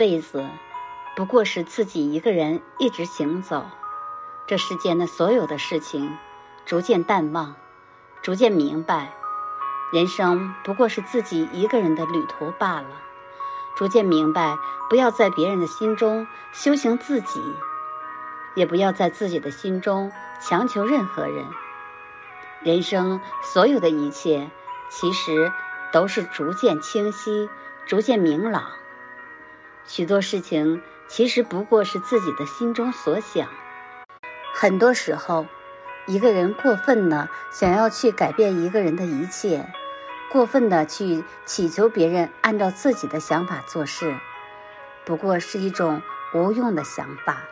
辈子，不过是自己一个人一直行走。这世间的所有的事情，逐渐淡忘，逐渐明白，人生不过是自己一个人的旅途罢了。逐渐明白，不要在别人的心中修行自己，也不要在自己的心中强求任何人。人生所有的一切，其实都是逐渐清晰、逐渐明朗。许多事情其实不过是自己的心中所想。很多时候，一个人过分的想要去改变一个人的一切，过分的去祈求别人按照自己的想法做事，不过是一种无用的想法。